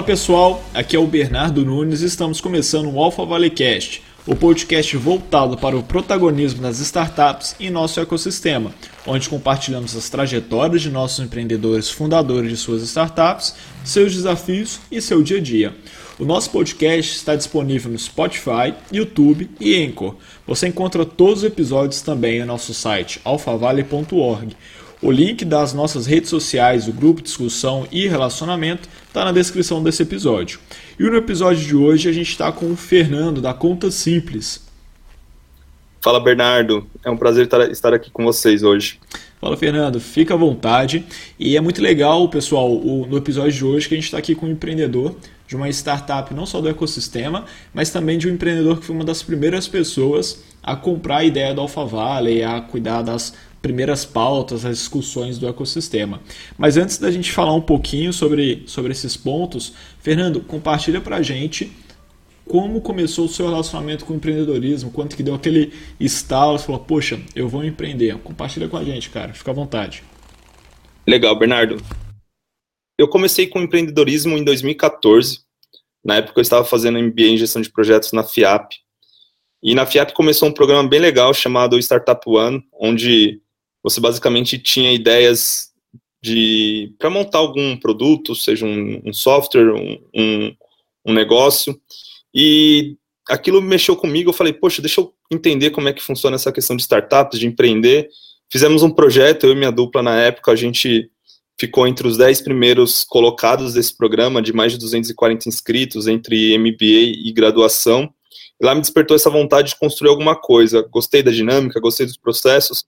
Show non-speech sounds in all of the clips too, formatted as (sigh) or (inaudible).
Fala pessoal, aqui é o Bernardo Nunes e estamos começando o Alpha Valley Cast, o podcast voltado para o protagonismo das startups em nosso ecossistema, onde compartilhamos as trajetórias de nossos empreendedores fundadores de suas startups, seus desafios e seu dia a dia. O nosso podcast está disponível no Spotify, YouTube e Anchor. Você encontra todos os episódios também no nosso site alfavale.org. O link das nossas redes sociais, o grupo de discussão e relacionamento está na descrição desse episódio. E no episódio de hoje a gente está com o Fernando da Conta Simples. Fala Bernardo, é um prazer estar aqui com vocês hoje. Fala Fernando, fica à vontade. E é muito legal, pessoal, no episódio de hoje que a gente está aqui com um empreendedor de uma startup não só do ecossistema, mas também de um empreendedor que foi uma das primeiras pessoas a comprar a ideia do Alphavale, a cuidar das primeiras pautas, as discussões do ecossistema. Mas antes da gente falar um pouquinho sobre, sobre esses pontos, Fernando, compartilha para a gente como começou o seu relacionamento com o empreendedorismo, quanto que deu aquele estalo, você falou, poxa, eu vou empreender. Compartilha com a gente, cara, fica à vontade. Legal, Bernardo. Eu comecei com empreendedorismo em 2014. Na época eu estava fazendo MBA em gestão de projetos na FIAP. E na FIAP começou um programa bem legal chamado Startup One, onde você basicamente tinha ideias de para montar algum produto, seja um, um software, um, um, um, negócio, e aquilo mexeu comigo. Eu falei, poxa, deixa eu entender como é que funciona essa questão de startups, de empreender. Fizemos um projeto, eu e minha dupla na época, a gente ficou entre os 10 primeiros colocados desse programa, de mais de 240 inscritos, entre MBA e graduação. E lá me despertou essa vontade de construir alguma coisa. Gostei da dinâmica, gostei dos processos,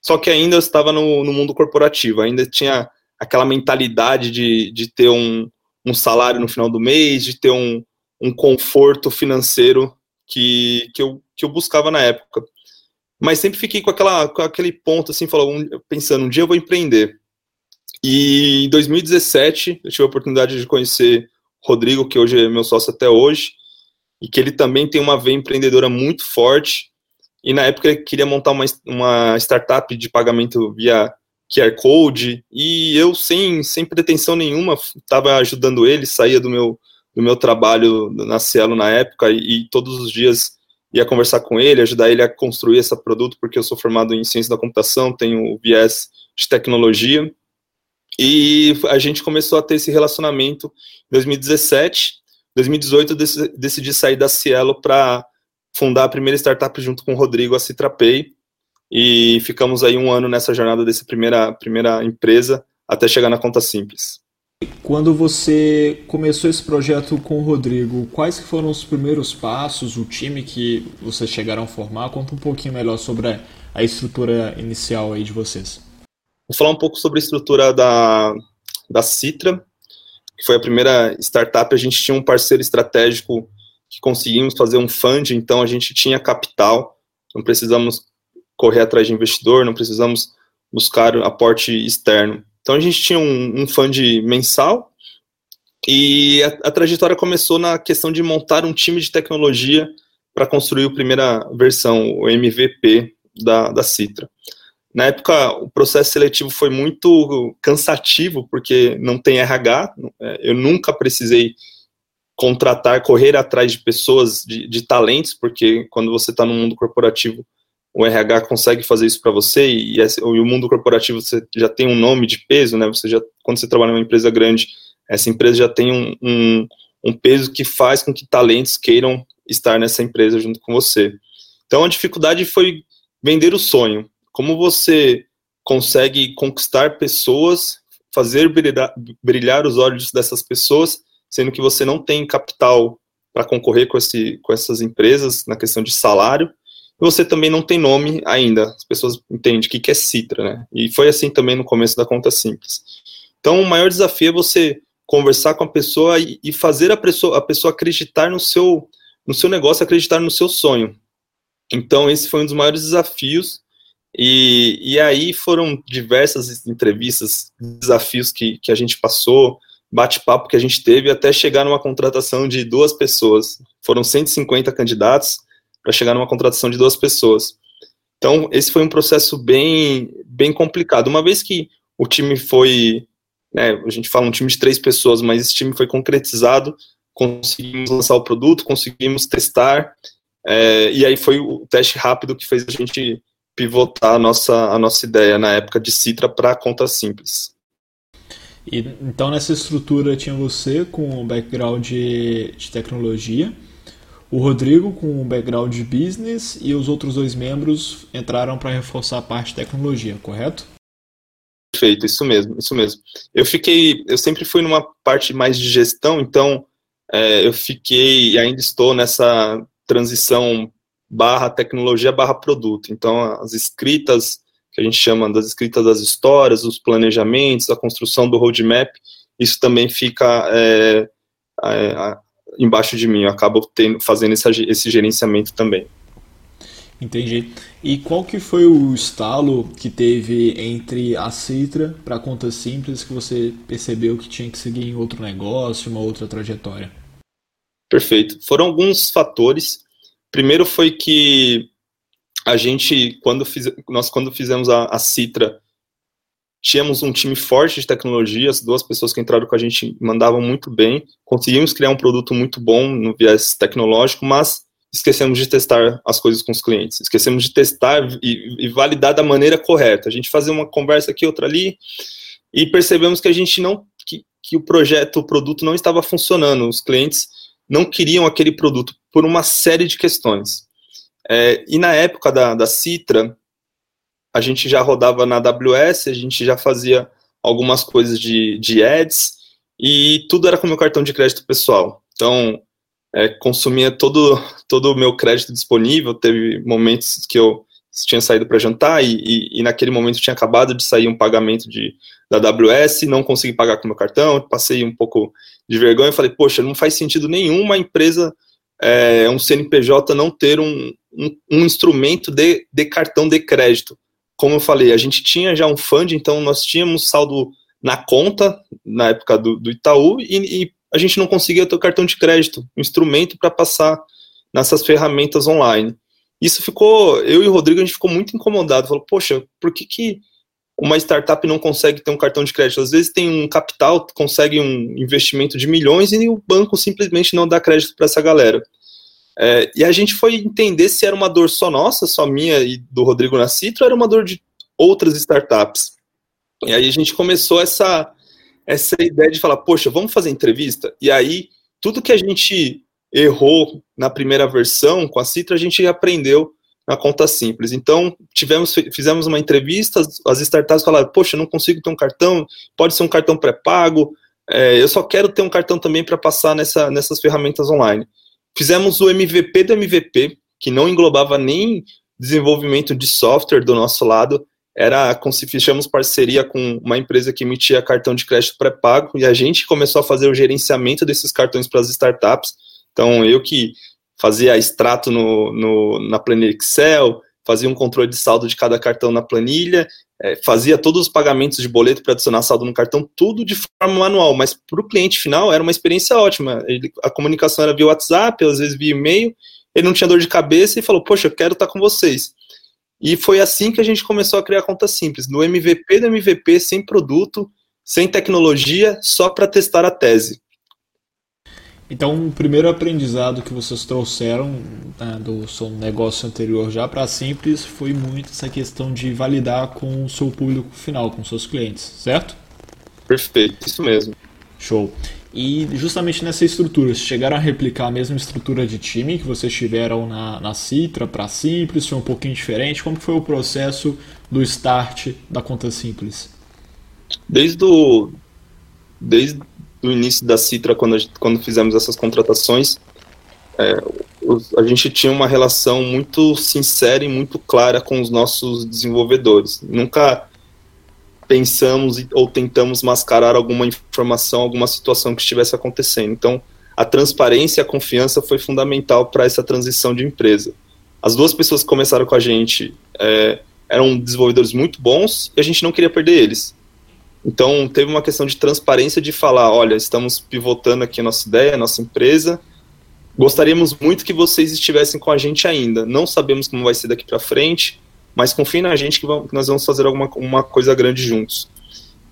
só que ainda eu estava no, no mundo corporativo, ainda tinha aquela mentalidade de, de ter um, um salário no final do mês, de ter um, um conforto financeiro que, que, eu, que eu buscava na época. Mas sempre fiquei com, aquela, com aquele ponto, assim, falando, pensando, um dia eu vou empreender. E em 2017, eu tive a oportunidade de conhecer Rodrigo, que hoje é meu sócio até hoje, e que ele também tem uma veia empreendedora muito forte, e na época ele queria montar uma, uma startup de pagamento via QR Code, e eu, sem, sem pretensão nenhuma, estava ajudando ele, saía do meu, do meu trabalho na Cielo na época, e, e, todos os dias ia conversar com ele, ajudar ele a construir esse produto, porque eu sou formado em ciência da computação, tenho viés de tecnologia, e a gente começou a ter esse relacionamento em 2017, 2018 eu decidi sair da Cielo para fundar a primeira startup junto com o Rodrigo, a Citrapay, e ficamos aí um ano nessa jornada dessa primeira, primeira empresa até chegar na conta simples. Quando você começou esse projeto com o Rodrigo, quais foram os primeiros passos, o time que vocês chegaram a formar? Conta um pouquinho melhor sobre a, a estrutura inicial aí de vocês. Vou falar um pouco sobre a estrutura da, da Citra, que foi a primeira startup. A gente tinha um parceiro estratégico que conseguimos fazer um fund, então a gente tinha capital, não precisamos correr atrás de investidor, não precisamos buscar aporte externo. Então a gente tinha um, um fund mensal e a, a, trajetória começou na questão de montar um time de tecnologia para construir a primeira versão, o MVP da, da Citra. Na época, o processo seletivo foi muito cansativo, porque não tem RH, eu nunca precisei contratar, correr atrás de pessoas, de, de talentos, porque quando você está no mundo corporativo, o RH consegue fazer isso para você e, e, o mundo corporativo você já tem um nome de peso, né? Você já, quando você trabalha numa empresa grande, essa empresa já tem um, um, um peso que faz com que talentos queiram estar nessa empresa junto com você. Então a dificuldade foi vender o sonho. Como você consegue conquistar pessoas, fazer brilhar, brilhar os olhos dessas pessoas sendo que você não tem capital para concorrer com, esse, com essas empresas na questão de salário, e você também não tem nome ainda. As pessoas entendem o que é Citra, né? E foi assim também no começo da conta simples. Então, o maior desafio é você conversar com a pessoa e, e fazer a pessoa, a pessoa acreditar no seu, no seu negócio, acreditar no seu sonho. Então, esse foi um dos maiores desafios. E, e aí foram diversas entrevistas, desafios que, que a gente passou, bate-papo que a gente teve até chegar numa contratação de duas pessoas. Foram 150 candidatos para chegar numa contratação de duas pessoas. Então, esse foi um processo bem, bem complicado. Uma vez que o time foi né, a gente fala um time de três pessoas, mas esse time foi concretizado, conseguimos lançar o produto, conseguimos testar, é, e aí foi o teste rápido que fez a gente pivotar a nossa, a nossa ideia na época de Citra para conta simples. E, então nessa estrutura tinha você com o background de, de tecnologia, o Rodrigo com o background de business e os outros dois membros entraram para reforçar a parte de tecnologia, correto? Perfeito, isso mesmo, isso mesmo. Eu fiquei, eu sempre fui numa parte mais de gestão, então é, eu fiquei e ainda estou nessa transição barra tecnologia barra produto. Então as escritas que a gente chama das escritas das histórias, os planejamentos, a construção do roadmap, isso também fica é, é, embaixo de mim. Eu acabo tendo, fazendo esse, esse gerenciamento também. Entendi. E qual que foi o estalo que teve entre a Citra para a conta simples que você percebeu que tinha que seguir em outro negócio, uma outra trajetória? Perfeito. Foram alguns fatores. Primeiro foi que a gente, quando fiz, nós quando fizemos a, a Citra, tínhamos um time forte de tecnologia, as duas pessoas que entraram com a gente mandavam muito bem, conseguimos criar um produto muito bom no viés tecnológico, mas esquecemos de testar as coisas com os clientes, esquecemos de testar e, e, validar da maneira correta. A gente fazia uma conversa aqui, outra ali, e percebemos que a gente não, que, que o projeto, o produto não estava funcionando, os clientes não queriam aquele produto por uma série de questões. É, e na época da, da Citra, a gente já rodava na AWS, a gente já fazia algumas coisas de, de ads, e tudo era com meu cartão de crédito pessoal. Então, é, consumia todo, todo o meu crédito disponível. Teve momentos que eu tinha saído para jantar e, e, e, naquele momento tinha acabado de sair um pagamento de, da AWS, não consegui pagar com meu cartão, passei um pouco de vergonha e falei, poxa, não faz sentido nenhum uma empresa, é, um CNPJ não ter um, um, um, instrumento de, de cartão de crédito. Como eu falei, a gente tinha já um fund, então nós tínhamos saldo na conta, na época do, do Itaú, e, e a gente não conseguia ter o cartão de crédito, um instrumento para passar nessas ferramentas online. Isso ficou, eu e o Rodrigo, a gente ficou muito incomodado. Falou, poxa, por que, que uma startup não consegue ter um cartão de crédito? Às vezes tem um capital, consegue um investimento de milhões e o banco simplesmente não dá crédito para essa galera. É, e a gente foi entender se era uma dor só nossa, só minha e do Rodrigo na Citro, ou era uma dor de outras startups. E aí a gente começou essa, essa ideia de falar, poxa, vamos fazer entrevista? E aí, tudo que a gente errou na primeira versão com a Citra, a gente aprendeu na conta simples. Então, tivemos, fizemos uma entrevista, as startups falaram, poxa, não consigo ter um cartão, pode ser um cartão pré-pago, é, eu só quero ter um cartão também para passar nessa, nessas ferramentas online. Fizemos o MVP do MVP, que não englobava nem desenvolvimento de software do nosso lado, era fechamos parceria com uma empresa que emitia cartão de crédito pré-pago e a gente começou a fazer o gerenciamento desses cartões para as startups. Então, eu que fazia extrato no, no, na planilha Excel, fazia um controle de saldo de cada cartão na planilha, é, fazia todos os pagamentos de boleto para adicionar saldo no cartão, tudo de forma manual, mas para o cliente final era uma experiência ótima. Ele, a comunicação era via WhatsApp, às vezes via e-mail, ele não tinha dor de cabeça e falou, poxa, eu quero estar com vocês. E foi assim que a gente começou a criar conta simples, no MVP do MVP, sem produto, sem tecnologia, só para testar a tese. Então, o primeiro aprendizado que vocês trouxeram né, do seu negócio anterior já para simples foi muito essa questão de validar com o seu público final, com seus clientes, certo? Perfeito, isso mesmo. Show. E justamente nessa estrutura, vocês chegaram a replicar a mesma estrutura de time que vocês tiveram na, na Citra para Simples? Foi um pouquinho diferente? Como foi o processo do start da conta Simples? Desde o, desde o início da Citra, quando, gente, quando fizemos essas contratações, é, a gente tinha uma relação muito sincera e muito clara com os nossos desenvolvedores. Nunca pensamos ou tentamos mascarar alguma informação, alguma situação que estivesse acontecendo. Então, a transparência e a confiança foi fundamental para essa transição de empresa. As duas pessoas que começaram com a gente é, eram desenvolvedores muito bons e a gente não queria perder eles. Então, teve uma questão de transparência de falar: olha, estamos pivotando aqui a nossa ideia, a nossa empresa. Gostaríamos muito que vocês estivessem com a gente ainda. Não sabemos como vai ser daqui para frente, mas confie na gente que, vamos, que nós vamos fazer alguma uma coisa grande juntos.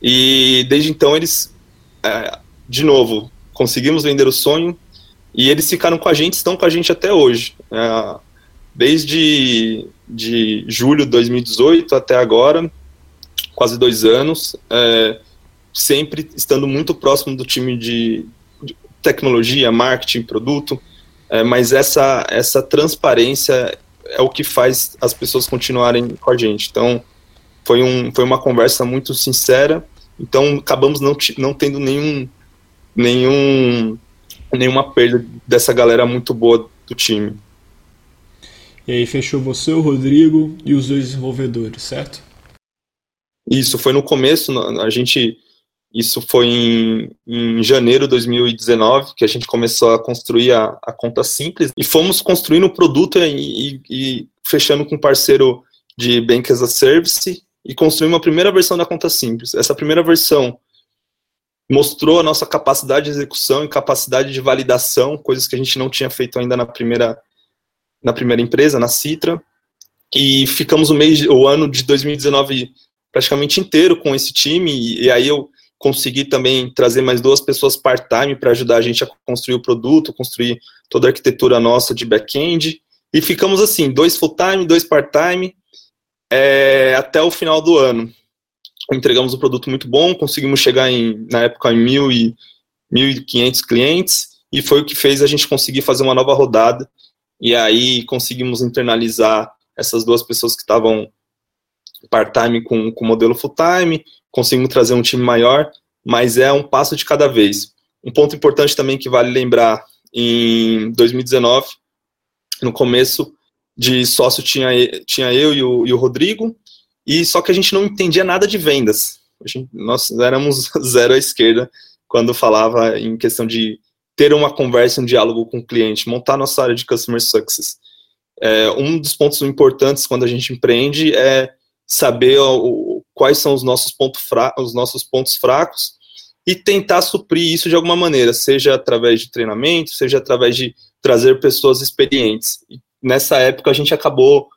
E desde então eles, é, de novo, conseguimos vender o sonho e eles ficaram com a gente, estão com a gente até hoje. É, desde de julho de 2018 até agora, quase dois anos, é, sempre estando muito próximo do time de, de tecnologia, marketing, produto, é, mas essa, essa transparência é o que faz as pessoas continuarem com a gente. Então, foi, um, foi uma conversa muito sincera, então acabamos não, não tendo nenhum, nenhum, nenhuma perda dessa galera muito boa do time. E aí fechou você, o Rodrigo e os dois desenvolvedores, certo? Isso, foi no começo, a gente isso foi em, em, janeiro de 2019 que a gente começou a construir a, a conta simples e fomos construindo o produto e, e, e, fechando com um parceiro de Bank as a Service e construímos a primeira versão da conta simples. Essa primeira versão mostrou a nossa capacidade de execução e capacidade de validação, coisas que a gente não tinha feito ainda na primeira, na primeira empresa, na Citra. E ficamos o mês, o ano de 2019 praticamente inteiro com esse time e, e aí eu consegui também trazer mais duas pessoas part-time para ajudar a gente a construir o produto, construir toda a arquitetura nossa de back-end. E ficamos assim, dois full-time, dois part-time, é, até o final do ano. Entregamos um produto muito bom, conseguimos chegar em, na época em mil e 1.500 clientes, e foi o que fez a gente conseguir fazer uma nova rodada. E aí conseguimos internalizar essas duas pessoas que estavam part-time com o modelo full-time, conseguimos trazer um time maior, mas é um passo de cada vez. Um ponto importante também que vale lembrar, em 2019, no começo de sócio tinha, tinha eu e o, e o Rodrigo, e só que a gente não entendia nada de vendas. Gente, nós éramos (laughs) zero à esquerda quando falava em questão de ter uma conversa, um diálogo com o cliente, montar nossa área de Customer Success. É, um dos pontos importantes quando a gente empreende é saber o, quais são os nossos, ponto fra os nossos pontos fracos e tentar suprir isso de alguma maneira, seja através de treinamento, seja através de trazer pessoas experientes. E nessa época a gente acabou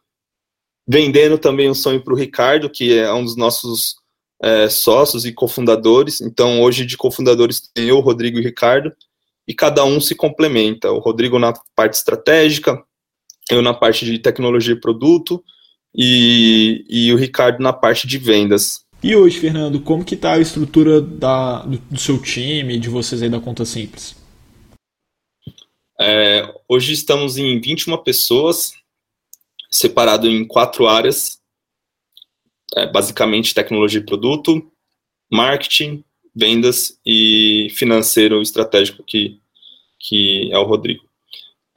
vendendo também um sonho para o Ricardo, que é um dos nossos é, sócios e cofundadores. Então hoje de cofundadores tem eu, Rodrigo e Ricardo, e cada um se complementa. O Rodrigo na parte estratégica, eu na parte de tecnologia e produto, e, e o Ricardo na parte de vendas. E hoje, Fernando, como que está a estrutura da, do, do, seu time, de vocês aí da Conta Simples? É, hoje estamos em 21 pessoas, separado em quatro áreas, é, basicamente tecnologia e produto, marketing, vendas e financeiro estratégico, que, que é o Rodrigo.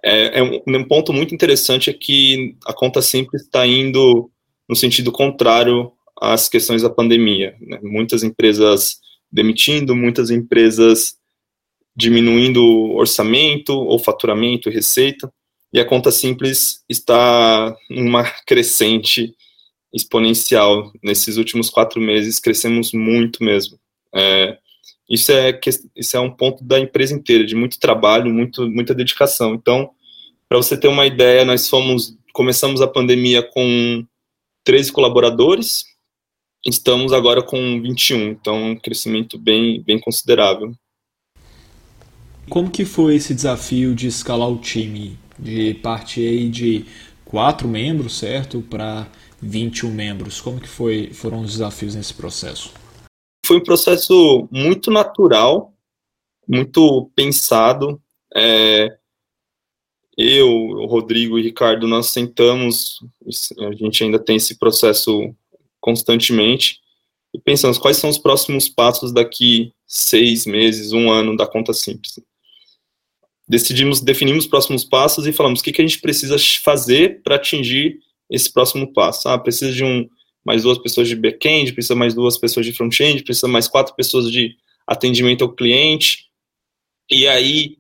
É, é um, um, ponto muito interessante é que a conta simples está indo no sentido contrário às questões da pandemia. Né? Muitas empresas demitindo, muitas empresas diminuindo orçamento ou faturamento, receita, e a conta simples está numa (laughs) crescente exponencial. Nesses últimos quatro meses, crescemos muito mesmo. É, isso é, isso é um ponto da empresa inteira, de muito trabalho, muito, muita dedicação. Então, para você ter uma ideia, nós fomos, começamos a pandemia com 13 colaboradores, estamos agora com 21, então um crescimento bem, bem considerável. Como que foi esse desafio de escalar o time? De partir de quatro membros, certo, para 21 membros. Como que foi, foram os desafios nesse processo? Foi um processo muito natural, muito pensado. É, eu, o Rodrigo e o Ricardo, nós sentamos, a gente ainda tem esse processo constantemente, e pensamos quais são os próximos passos daqui seis meses, um ano da conta simples. Decidimos, definimos os próximos passos e falamos o que, que a gente precisa fazer para atingir esse próximo passo. Ah, precisa de um mais duas pessoas de back-end, precisa mais duas pessoas de front-end, precisa mais quatro pessoas de atendimento ao cliente. E aí,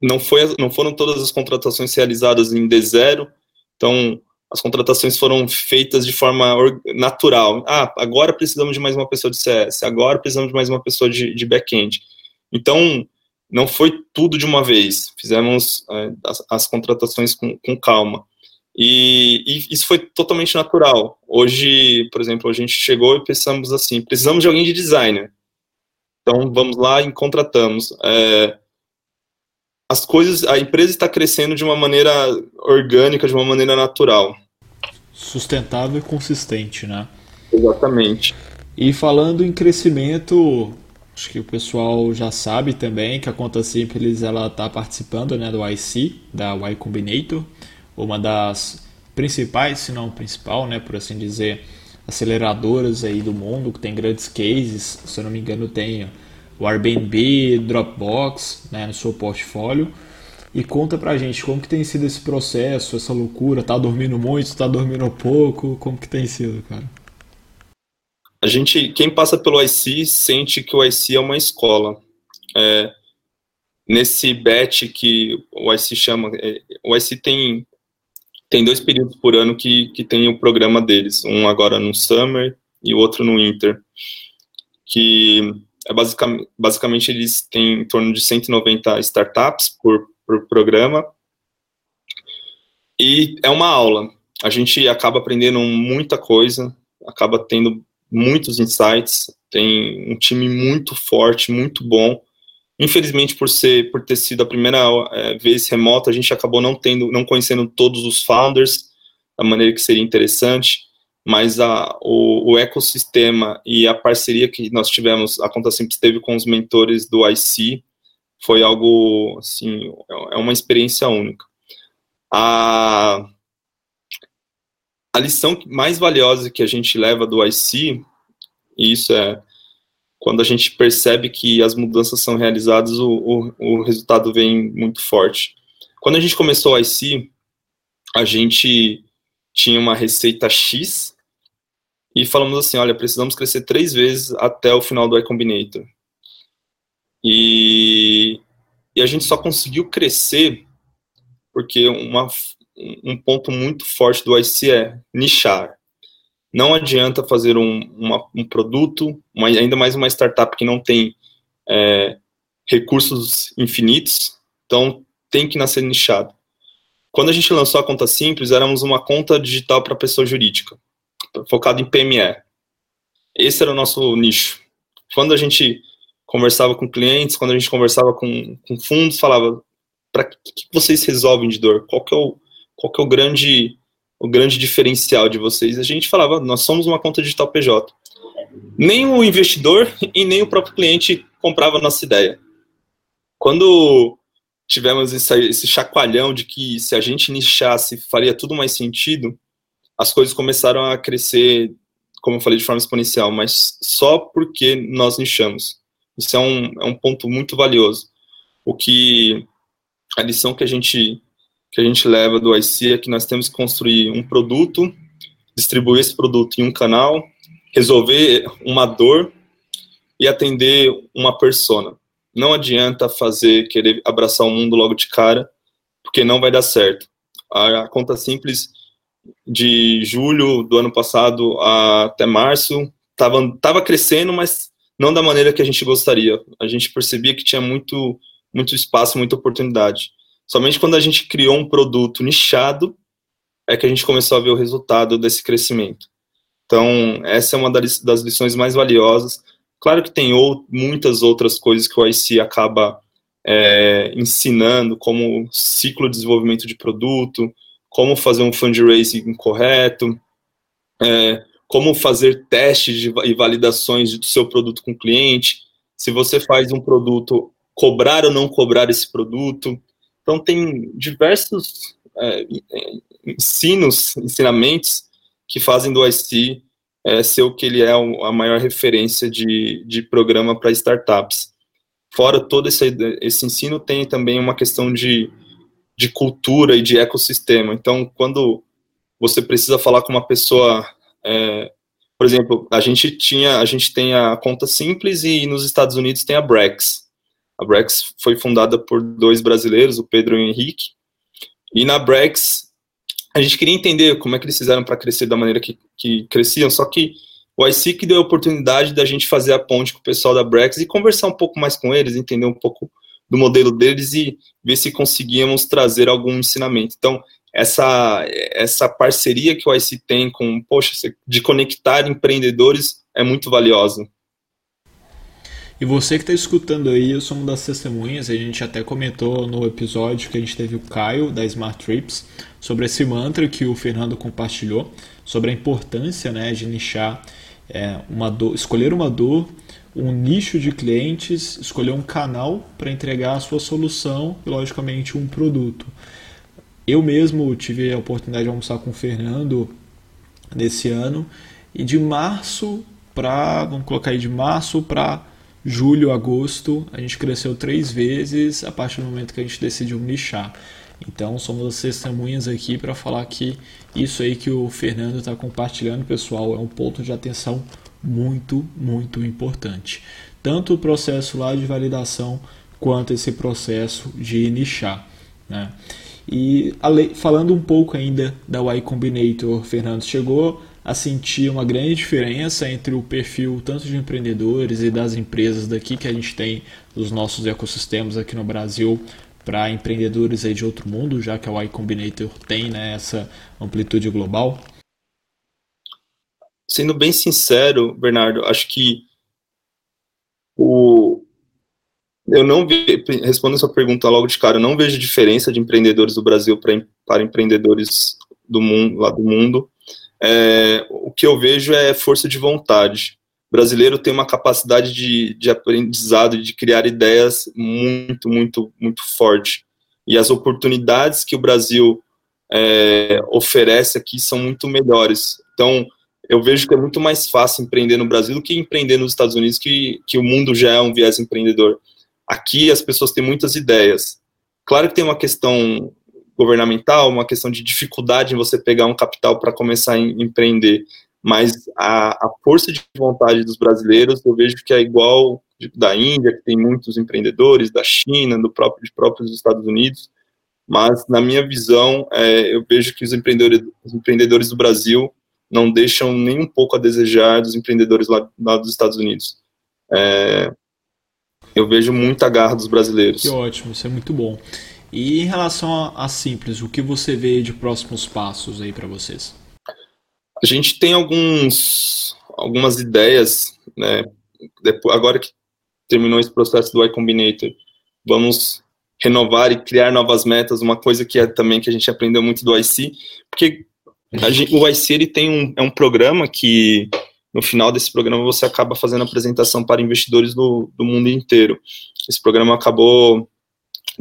não, foi, não foram todas as contratações realizadas em D0, então as contratações foram feitas de forma natural. Ah, agora precisamos de mais uma pessoa de CS, agora precisamos de mais uma pessoa de, de back-end. Então, não foi tudo de uma vez, fizemos é, as, as, contratações com, com calma. E, e, isso foi totalmente natural. Hoje, por exemplo, a gente chegou e pensamos assim: precisamos de alguém de designer. Então vamos lá e contratamos. É, as coisas, a empresa está crescendo de uma maneira orgânica, de uma maneira natural. Sustentável e consistente, né? Exatamente. E falando em crescimento, acho que o pessoal já sabe também que a Conta Simples ela está participando né, do IC, da Y Combinator, uma das principais, se não principal, né, por assim dizer, aceleradoras aí do mundo, que tem grandes cases, se eu não me engano tem o Airbnb, Dropbox, né, no seu portfólio. E conta pra gente como que tem sido esse processo, essa loucura, tá dormindo muito, tá dormindo pouco, como que tem sido, cara? A gente, quem passa pelo IC sente que o IC é uma escola. É, nesse batch que o IC chama, é, o IC tem tem dois períodos por ano que, que tem o programa deles, um agora no Summer e o outro no Winter, que é basicamente, basicamente eles têm em torno de 190 startups por, por programa, e é uma aula, a gente acaba aprendendo muita coisa, acaba tendo muitos insights, tem um time muito forte, muito bom, Infelizmente, por ser, por ter sido a primeira é, vez remota, a gente acabou não tendo, não conhecendo todos os founders da maneira que seria interessante, mas a, o, o ecossistema e a parceria que nós tivemos, a Conta Simples teve com os mentores do IC, foi algo, assim, é uma experiência única. A, a lição mais valiosa que a gente leva do IC, e isso é quando a gente percebe que as mudanças são realizadas, o, o, o resultado vem muito forte. Quando a gente começou o IC, a gente tinha uma receita X e falamos assim, olha, precisamos crescer três vezes até o final do iCombinator. E, e a gente só conseguiu crescer porque uma, um ponto muito forte do IC é nichar. Não adianta fazer um, uma, um produto, uma, ainda mais uma startup que não tem é, recursos infinitos, então tem que nascer nichado. Quando a gente lançou a conta simples, éramos uma conta digital para pessoa jurídica, focado em PME. Esse era o nosso nicho. Quando a gente conversava com clientes, quando a gente conversava com, com fundos, falava para que, que, vocês resolvem de dor? Qual que é o, qual que é o grande o grande diferencial de vocês. A gente falava, nós somos uma conta digital PJ. Nem o investidor e nem o próprio cliente comprava a nossa ideia. Quando tivemos esse, chacoalhão de que se a gente nichasse faria tudo mais sentido, as coisas começaram a crescer, como eu falei, de forma exponencial, mas só porque nós nichamos. Isso é um, é um ponto muito valioso. O que a lição que a gente que a gente leva do IC é que nós temos que construir um produto, distribuir esse produto em um canal, resolver uma dor e atender uma persona. Não adianta fazer, querer abraçar o mundo logo de cara, porque não vai dar certo. A, conta simples de julho do ano passado até março estava tava crescendo, mas não da maneira que a gente gostaria. A gente percebia que tinha muito, muito espaço, muita oportunidade. Somente quando a gente criou um produto nichado é que a gente começou a ver o resultado desse crescimento. Então, essa é uma das lições mais valiosas. Claro que tem ou, muitas outras coisas que o IC acaba é, ensinando, como ciclo de desenvolvimento de produto, como fazer um fundraising correto, é, como fazer testes de, e validações do seu produto com o cliente, se você faz um produto, cobrar ou não cobrar esse produto. Então, tem diversos é, ensinos, ensinamentos que fazem do IC é, ser o que ele é a maior referência de, de programa para startups. Fora todo esse, esse ensino, tem também uma questão de, de cultura e de ecossistema. Então, quando você precisa falar com uma pessoa, é, por exemplo, a gente tinha, a gente tem a conta simples e nos Estados Unidos tem a Brex. A Brex foi fundada por dois brasileiros, o Pedro e o Henrique. E na Brex, a gente queria entender como é que eles fizeram para crescer da maneira que, que cresciam, só que o ICIC deu a oportunidade da gente fazer a ponte com o pessoal da Brex e conversar um pouco mais com eles, entender um pouco do modelo deles e ver se conseguíamos trazer algum ensinamento. Então, essa, essa parceria que o IC tem com, poxa, de conectar empreendedores é muito valiosa. E você que está escutando aí, eu sou uma das testemunhas, a gente até comentou no episódio que a gente teve o Caio da Smart Trips sobre esse mantra que o Fernando compartilhou, sobre a importância né, de nichar é, uma dor, escolher uma dor, um nicho de clientes, escolher um canal para entregar a sua solução e, logicamente, um produto. Eu mesmo tive a oportunidade de almoçar com o Fernando nesse ano e de março para, vamos colocar aí de março para julho, agosto, a gente cresceu três vezes a partir do momento que a gente decidiu nichar. Então, somos as testemunhas aqui para falar que isso aí que o Fernando está compartilhando, pessoal, é um ponto de atenção muito, muito importante. Tanto o processo lá de validação quanto esse processo de nichar. Né? E falando um pouco ainda da Y Combinator, Fernando, chegou a sentir uma grande diferença entre o perfil tanto de empreendedores e das empresas daqui que a gente tem dos nossos ecossistemas aqui no Brasil para empreendedores aí de outro mundo, já que a Y Combinator tem né, essa amplitude global? Sendo bem sincero, Bernardo, acho que o, eu não vi, respondendo sua pergunta logo de cara, eu não vejo diferença de empreendedores do Brasil pra, para empreendedores do mundo, lá do mundo é, o que eu vejo é força de vontade. O brasileiro tem uma capacidade de, de aprendizado de criar ideias muito, muito, muito forte. E as oportunidades que o Brasil é, oferece aqui são muito melhores. Então, eu vejo que é muito mais fácil empreender no Brasil do que empreender nos Estados Unidos, que, que o mundo já é um viés empreendedor. Aqui as pessoas têm muitas ideias. Claro que tem uma questão governamental, uma questão de dificuldade em você pegar um capital para começar a empreender. Mas a, a, força de vontade dos brasileiros, eu vejo que é igual da Índia, que tem muitos empreendedores, da China, do próprio, de próprios Estados Unidos. Mas, na minha visão, é, eu vejo que os empreendedores, os empreendedores do Brasil não deixam nem um pouco a desejar dos empreendedores lá, lá dos Estados Unidos. É, eu vejo muita garra dos brasileiros. Que ótimo, isso é muito bom. E em relação a, a Simples, o que você vê de próximos passos aí para vocês? A gente tem alguns, algumas ideias, né? Depois, agora que terminou esse processo do iCombinator, vamos renovar e criar novas metas, uma coisa que é também que a gente aprendeu muito do IC, porque (laughs) gente, o IC ele tem um, é um programa que no final desse programa você acaba fazendo apresentação para investidores do, do mundo inteiro. Esse programa acabou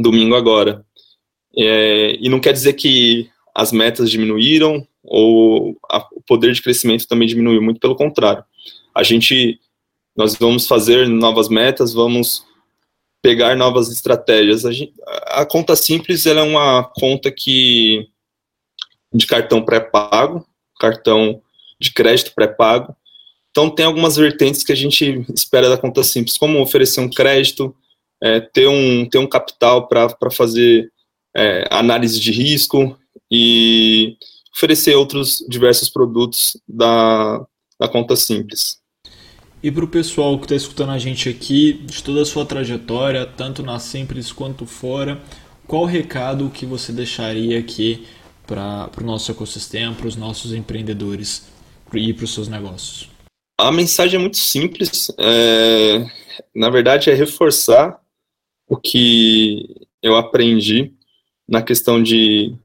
domingo agora. É, e não quer dizer que as metas diminuíram ou a, o poder de crescimento também diminuiu, muito pelo contrário. A gente, nós vamos fazer novas metas, vamos pegar novas estratégias. A, gente, a conta simples é uma conta que de cartão pré-pago, cartão de crédito pré-pago. Então tem algumas vertentes que a gente espera da conta simples, como oferecer um crédito, é, ter, um, ter um capital para fazer é, análise de risco e oferecer outros diversos produtos da, da conta simples. E para o pessoal que está escutando a gente aqui, de toda a sua trajetória, tanto na Simples quanto fora, qual o recado que você deixaria aqui para o nosso ecossistema, para os nossos empreendedores e para os seus negócios? A mensagem é muito simples. É, na verdade, é reforçar o que eu aprendi na questão de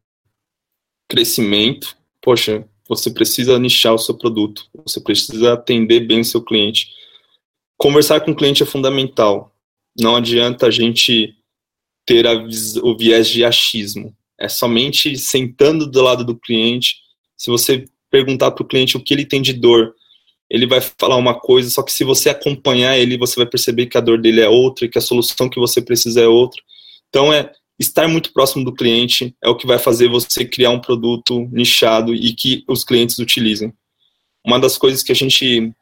crescimento. Poxa, você precisa nichar o seu produto, você precisa atender bem o seu cliente. Conversar com o cliente é fundamental. Não adianta a gente ter a, o viés de achismo. É somente sentando do lado do cliente. Se você perguntar para o cliente o que ele tem de dor, ele vai falar uma coisa, só que se você acompanhar ele, você vai perceber que a dor dele é outra, que a solução que você precisa é outra. Então é estar muito próximo do cliente é o que vai fazer você criar um produto nichado e que os clientes utilizem. Uma das coisas que a gente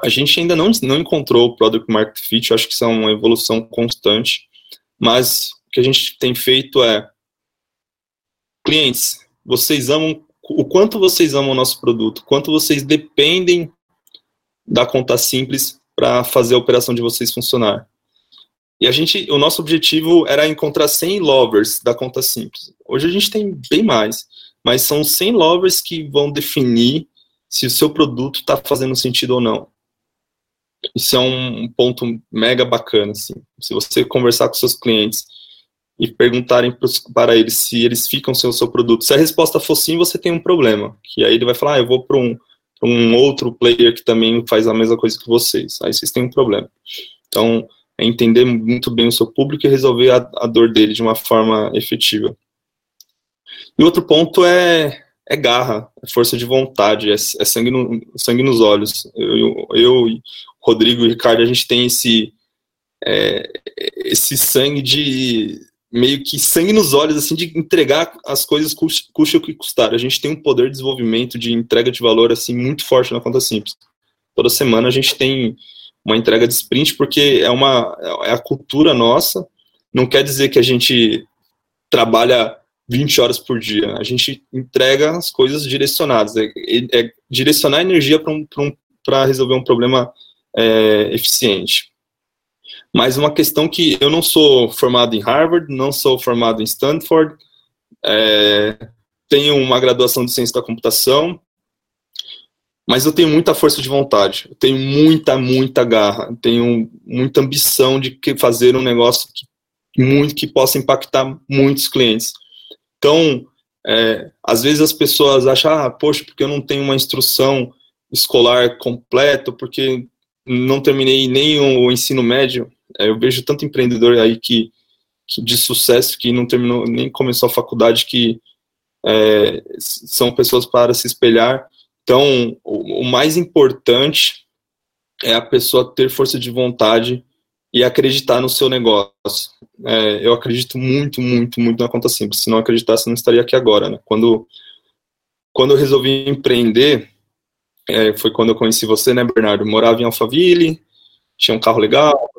a gente ainda não, não encontrou o product market fit, eu acho que isso é uma evolução constante, mas o que a gente tem feito é clientes, vocês amam o quanto vocês amam o nosso produto, quanto vocês dependem da conta simples para fazer a operação de vocês funcionar. E a gente, o nosso objetivo era encontrar 100 lovers da conta simples. Hoje a gente tem bem mais, mas são 100 lovers que vão definir se o seu produto está fazendo sentido ou não. Isso é um ponto mega bacana, assim. Se você conversar com seus clientes e perguntarem para eles se eles ficam sem o seu produto, se a resposta for sim, você tem um problema. Que aí ele vai falar, ah, eu vou para um, um outro player que também faz a mesma coisa que vocês. Aí vocês têm um problema. Então, é entender muito bem o seu público e resolver a, a dor dele de uma forma efetiva. E outro ponto é, é garra, é força de vontade, é, é sangue, no, sangue nos olhos. Eu, eu, Rodrigo e Ricardo, a gente tem esse, é, esse sangue de meio que sangue nos olhos, assim, de entregar as coisas custe o que custar. A gente tem um poder de desenvolvimento, de entrega de valor, assim, muito forte na conta simples. Toda semana a gente tem uma entrega de sprint, porque é uma é a cultura nossa. Não quer dizer que a gente trabalha 20 horas por dia. A gente entrega as coisas direcionadas. É, é, é direcionar energia para um, um, resolver um problema é, eficiente. Mas uma questão que eu não sou formado em Harvard, não sou formado em Stanford, é, tenho uma graduação de ciência da computação, mas eu tenho muita força de vontade, eu tenho muita, muita garra, tenho muita ambição de fazer um negócio que, muito que possa impactar muitos clientes. Então, é, às vezes as pessoas acham, ah, poxa, porque eu não tenho uma instrução escolar completa, porque não terminei nem o ensino médio. É, eu vejo tanto empreendedor aí que, que, de sucesso que não terminou, nem começou a faculdade, que é, são pessoas para se espelhar. Então, o, o mais importante é a pessoa ter força de vontade e acreditar no seu negócio. É, eu acredito muito, muito, muito na conta simples. Se não acreditasse, não estaria aqui agora. Né? Quando, quando eu resolvi empreender, é, foi quando eu conheci você, né, Bernardo? Morava em Alphaville, tinha um carro legal,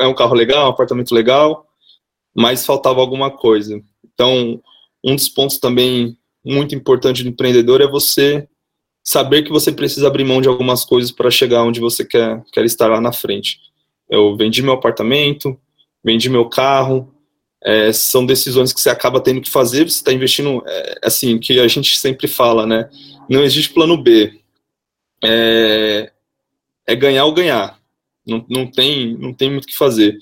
é um carro legal, um apartamento legal, mas faltava alguma coisa. Então, um dos pontos também muito importante do empreendedor é você saber que você precisa abrir mão de algumas coisas para chegar onde você quer, quer estar lá na frente. Eu vendi meu apartamento, vendi meu carro, é, são decisões que você acaba tendo que fazer, você está investindo, é, assim, que a gente sempre fala, né? Não existe plano B. É, é ganhar ou ganhar. Não, não, tem, não tem muito o que fazer.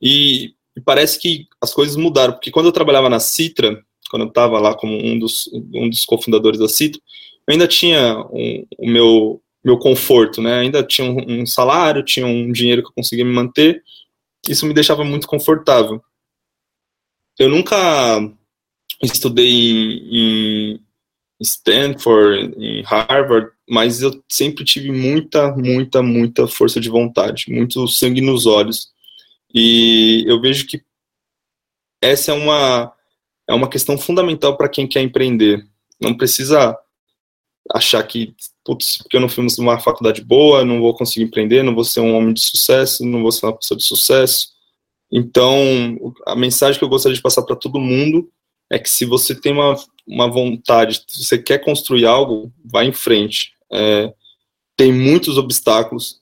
E, e, parece que as coisas mudaram, porque quando eu trabalhava na Citra, quando eu estava lá como um dos, um dos cofundadores da Citra, eu ainda tinha um, o meu, meu conforto, né? Ainda tinha um, um, salário, tinha um dinheiro que eu conseguia me manter. Isso me deixava muito confortável. Eu nunca estudei em, em Stanford, em Harvard, mas eu sempre tive muita, muita, muita força de vontade, muito sangue nos olhos. E eu vejo que essa é uma é uma questão fundamental para quem quer empreender. Não precisa achar que, putz, porque eu não fiz uma faculdade boa, não vou conseguir empreender, não vou ser um homem de sucesso, não vou ser uma pessoa de sucesso. Então, a mensagem que eu gostaria de passar para todo mundo é que se você tem uma, uma vontade, se você quer construir algo, vá em frente. É, tem muitos obstáculos,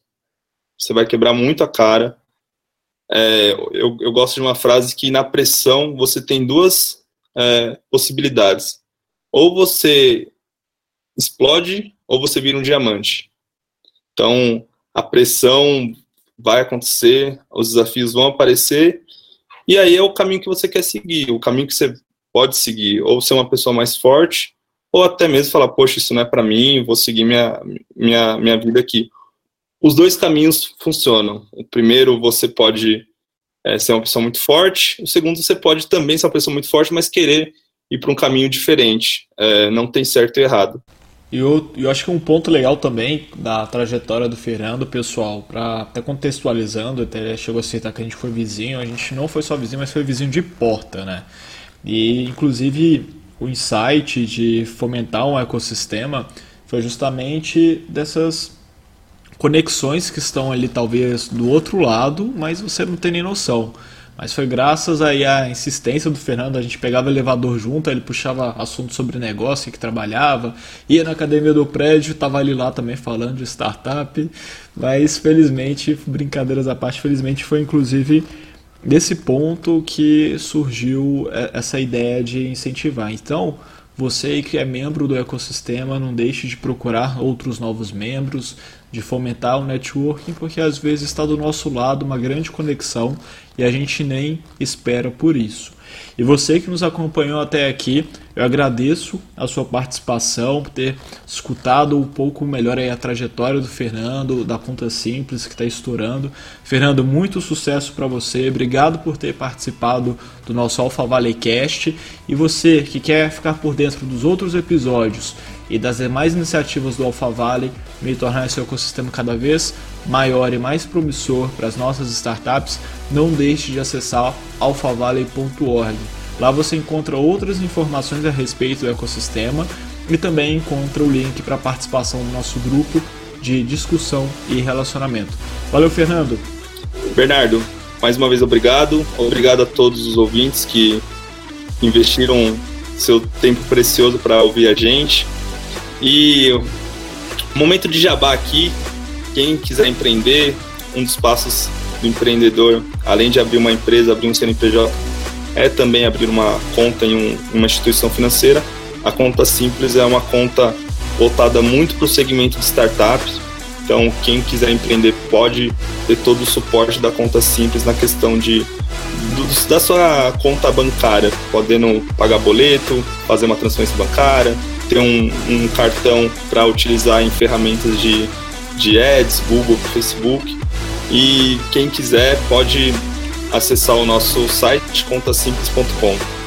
você vai quebrar muito a cara. É, eu, eu gosto de uma frase que na pressão você tem duas é, possibilidades. Ou você explode ou você vira um diamante. Então, a pressão vai acontecer, os desafios vão aparecer, e aí é o caminho que você quer seguir, o caminho que você pode seguir, ou ser uma pessoa mais forte, ou até mesmo falar, poxa, isso não é para mim, vou seguir minha, minha, minha vida aqui. Os dois caminhos funcionam. O primeiro, você pode é, ser uma pessoa muito forte, o segundo, você pode também ser uma pessoa muito forte, mas querer ir para um caminho diferente. É, não tem certo e errado. E eu, eu acho que um ponto legal também da trajetória do Fernando, pessoal, para até contextualizando, até chegou a citar que a gente foi vizinho, a gente não foi só vizinho, mas foi vizinho de porta, né? E inclusive o insight de fomentar um ecossistema foi justamente dessas conexões que estão ali talvez do outro lado, mas você não tem nem noção. Mas foi graças aí à insistência do Fernando, a gente pegava elevador junto, ele puxava assunto sobre negócio que trabalhava, ia na academia do prédio, estava ali lá também falando de startup, mas felizmente, brincadeiras à parte, felizmente foi inclusive desse ponto que surgiu é, essa ideia de incentivar. Então, você que é membro do ecossistema, não deixe de procurar outros novos membros, de fomentar o networking, porque às vezes está do nosso lado uma grande conexão e a gente nem espera por isso. E você que nos acompanhou até aqui, eu agradeço a sua participação, por ter escutado um pouco melhor a trajetória do Fernando, da Conta Simples, que está estourando. Fernando, muito sucesso para você, obrigado por ter participado do nosso Alpha Valley Cast. E você que quer ficar por dentro dos outros episódios e das demais iniciativas do Alpha Valley, me tornar esse ecossistema cada vez maior e mais promissor para as nossas startups, não deixe de acessar alphavalley.org. Lá você encontra outras informações a respeito do ecossistema e também encontra o link para participação no nosso grupo de discussão e relacionamento. Valeu, Fernando. Bernardo, mais uma vez obrigado. Obrigado a todos os ouvintes que investiram seu tempo precioso para ouvir a gente. E momento de jabá aqui, quem quiser empreender, um dos passos do empreendedor, além de abrir uma empresa, abrir um CNPJ, é também abrir uma conta em um, uma instituição financeira. A conta simples é uma conta voltada muito para o segmento de startups. Então, quem quiser empreender pode ter todo o suporte da conta simples na questão de do, da sua conta bancária, podendo pagar boleto, fazer uma transferência bancária, ter um, um cartão para utilizar em ferramentas de, de ads, Google, Facebook. E quem quiser pode acessar o nosso site contasimples.com.